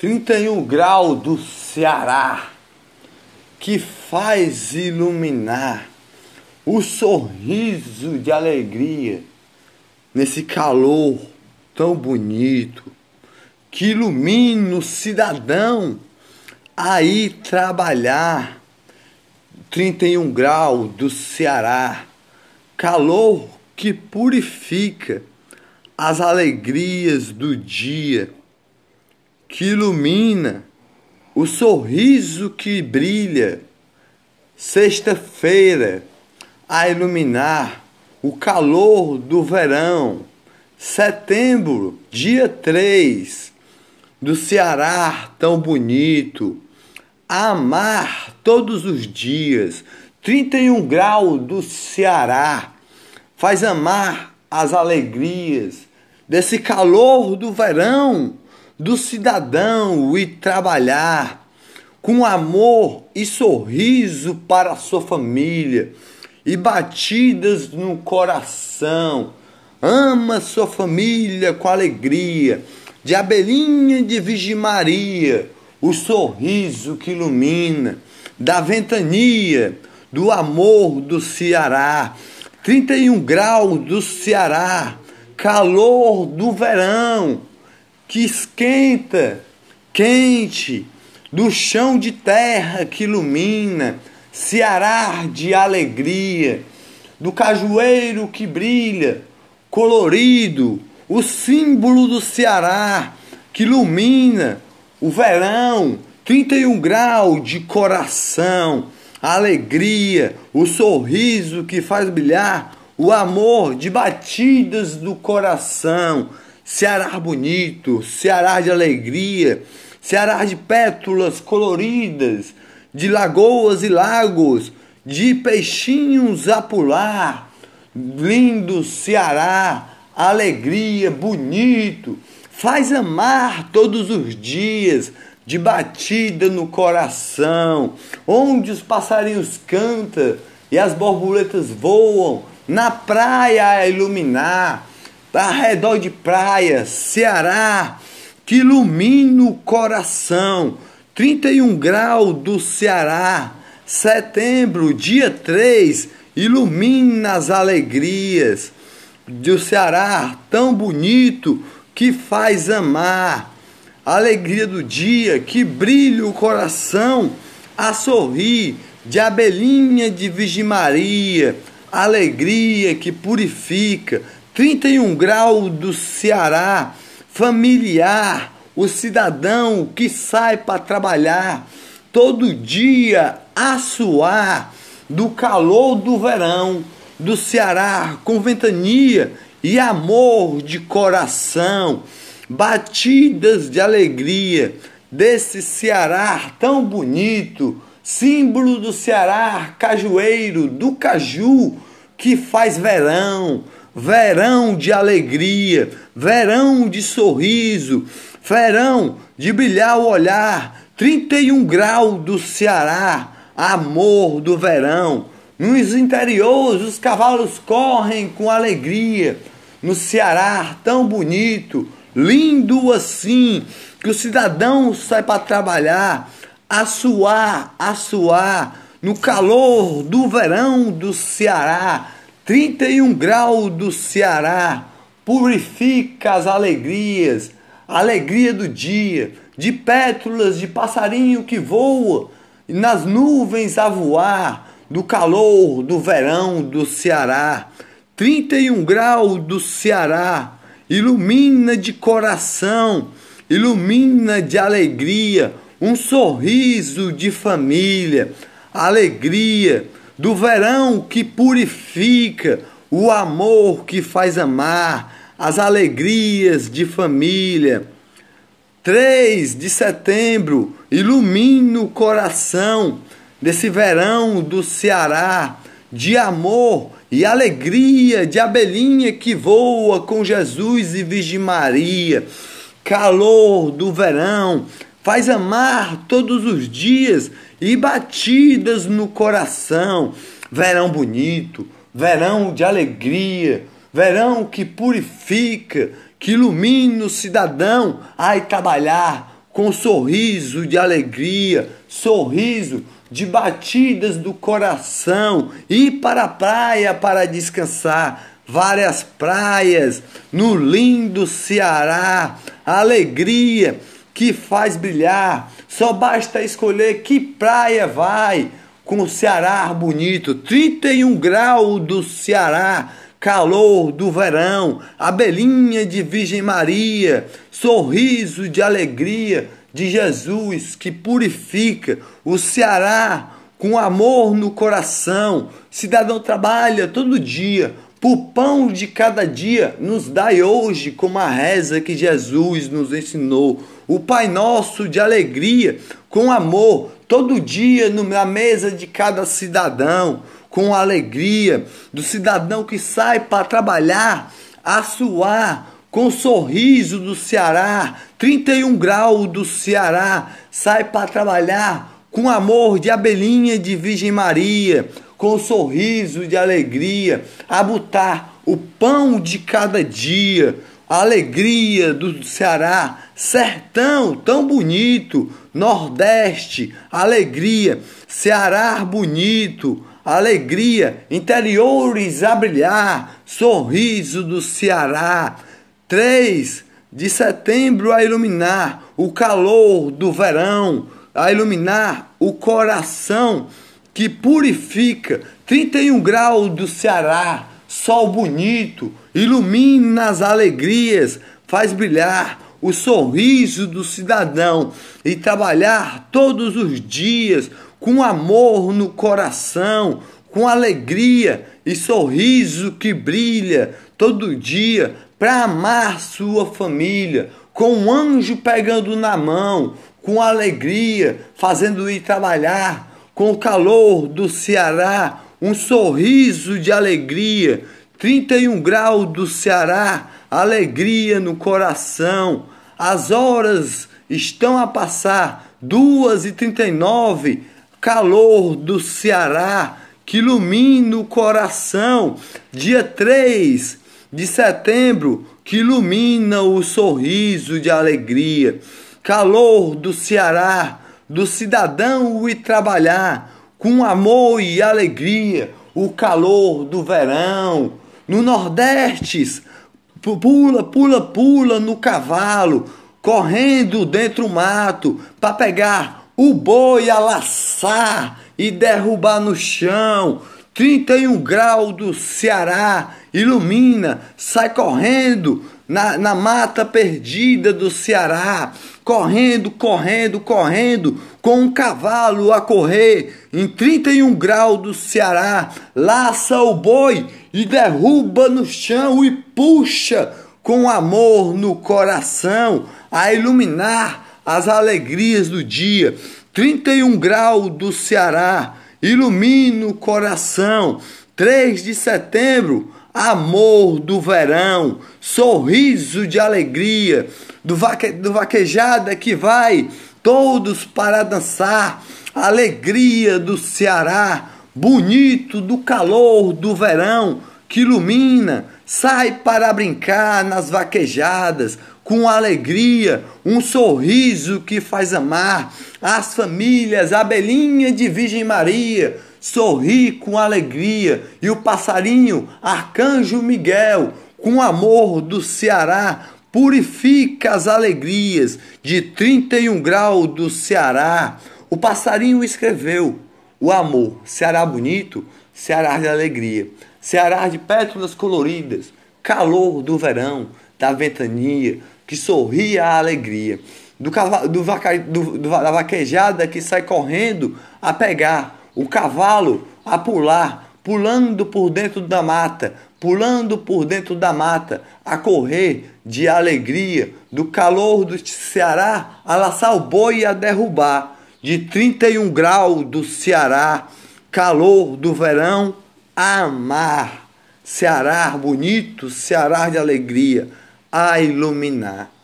31 graus do Ceará, que faz iluminar o sorriso de alegria nesse calor tão bonito, que ilumina o cidadão a ir trabalhar. 31 graus do Ceará, calor que purifica as alegrias do dia, que ilumina o sorriso que brilha. Sexta-feira, a iluminar o calor do verão. Setembro, dia 3, do Ceará tão bonito. Amar todos os dias. 31 graus do Ceará. Faz amar as alegrias desse calor do verão, do cidadão e trabalhar com amor e sorriso para a sua família e batidas no coração. Ama sua família com alegria, de abelhinha de Virgem Maria, o sorriso que ilumina, da ventania, do amor do Ceará. 31 graus do Ceará, calor do verão, que esquenta, quente, do chão de terra que ilumina Ceará de alegria, do cajueiro que brilha, colorido, o símbolo do Ceará que ilumina o verão, 31 graus de coração, a alegria, o sorriso que faz brilhar, o amor de batidas do coração. Ceará bonito, Ceará de alegria, Ceará de pétalas coloridas, de lagoas e lagos, de peixinhos a pular. Lindo Ceará, alegria, bonito, faz amar todos os dias, de batida no coração, onde os passarinhos cantam e as borboletas voam, na praia a iluminar, ao redor de praia, Ceará, que ilumina o coração 31 graus do Ceará, setembro, dia 3, ilumina as alegrias do Ceará, tão bonito que faz amar. Alegria do dia que brilha o coração a sorrir, de abelhinha de Virgem Maria, alegria que purifica. 31 graus do Ceará, familiar o cidadão que sai para trabalhar todo dia a suar do calor do verão, do Ceará com ventania e amor de coração, batidas de alegria desse Ceará tão bonito, símbolo do Ceará cajueiro, do caju que faz verão, verão de alegria, verão de sorriso, verão de brilhar o olhar, 31 graus do Ceará, amor do verão. Nos interiores os cavalos correm com alegria, no Ceará tão bonito, lindo assim, que o cidadão sai para trabalhar, a suar, a suar, no calor do verão do Ceará, 31 graus do Ceará, purifica as alegrias, alegria do dia, de pétalas de passarinho que voa nas nuvens a voar, do calor do verão do Ceará. 31 graus do Ceará, ilumina de coração, ilumina de alegria, um sorriso de família, alegria do verão que purifica, o amor que faz amar, as alegrias de família. 3 de setembro, ilumina o coração desse verão do Ceará, de amor e alegria, de abelhinha que voa com Jesus e Virgem Maria. Calor do verão, faz amar todos os dias e batidas no coração. Verão bonito, verão de alegria, verão que purifica, que ilumina o cidadão a trabalhar com sorriso de alegria, sorriso de batidas do coração, ir para a praia para descansar. Várias praias no lindo Ceará, alegria que faz brilhar. Só basta escolher que praia vai com o Ceará bonito, 31 graus do Ceará, calor do verão, abelhinha de Virgem Maria, sorriso de alegria de Jesus que purifica o Ceará com amor no coração. Cidadão trabalha todo dia, por pão de cada dia nos dai hoje como a reza que Jesus nos ensinou. O Pai Nosso de alegria, com amor, todo dia na mesa de cada cidadão, com alegria do cidadão que sai para trabalhar, a suar, com sorriso do Ceará, 31 graus do Ceará, sai para trabalhar com amor de abelhinha de Virgem Maria, com sorriso de alegria, a botar o pão de cada dia, a alegria do Ceará, sertão tão bonito, Nordeste, alegria, Ceará bonito, alegria, interiores a brilhar, sorriso do Ceará. 3 de setembro a iluminar o calor do verão, a iluminar o coração que purifica. 31 graus do Ceará, sol bonito, ilumina as alegrias, faz brilhar o sorriso do cidadão e trabalhar todos os dias com amor no coração, com alegria e sorriso que brilha todo dia para amar sua família, com um anjo pegando na mão, com alegria, fazendo ir trabalhar, com o calor do Ceará, um sorriso de alegria, 31 graus do Ceará, alegria no coração. As horas estão a passar, 2 e 39 calor do Ceará, que ilumina o coração. Dia 3 de setembro que ilumina o sorriso de alegria, calor do Ceará, do cidadão ir trabalhar com amor e alegria, o calor do verão. No Nordeste, pula, pula, pula no cavalo, correndo dentro do mato para pegar o boi a laçar e derrubar no chão. 31 graus do Ceará, ilumina, sai correndo na, na mata perdida do Ceará, correndo, correndo, correndo, com um cavalo a correr em 31 graus do Ceará, laça o boi e derruba no chão e puxa com amor no coração a iluminar as alegrias do dia. 31 graus do Ceará, ilumina o coração. 3 de setembro, amor do verão, sorriso de alegria, do, vaque, do vaquejada que vai, todos para dançar, alegria do Ceará, bonito do calor do verão, que ilumina, sai para brincar nas vaquejadas, com alegria, um sorriso que faz amar as famílias, a belinha de Virgem Maria, sorri com alegria, e o passarinho, arcanjo Miguel, com amor do Ceará, purifica as alegrias de 31 graus do Ceará. O passarinho escreveu: o amor, Ceará bonito, Ceará de alegria, Ceará de pétalas coloridas, calor do verão, da ventania, que sorria a alegria, do, do, vaca, do, do, da vaquejada que sai correndo a pegar, o cavalo a pular, pulando por dentro da mata, pulando por dentro da mata, a correr de alegria, do calor do Ceará a laçar o boi a derrubar, de 31 graus do Ceará, calor do verão a amar. Ceará bonito, Ceará de alegria a iluminar.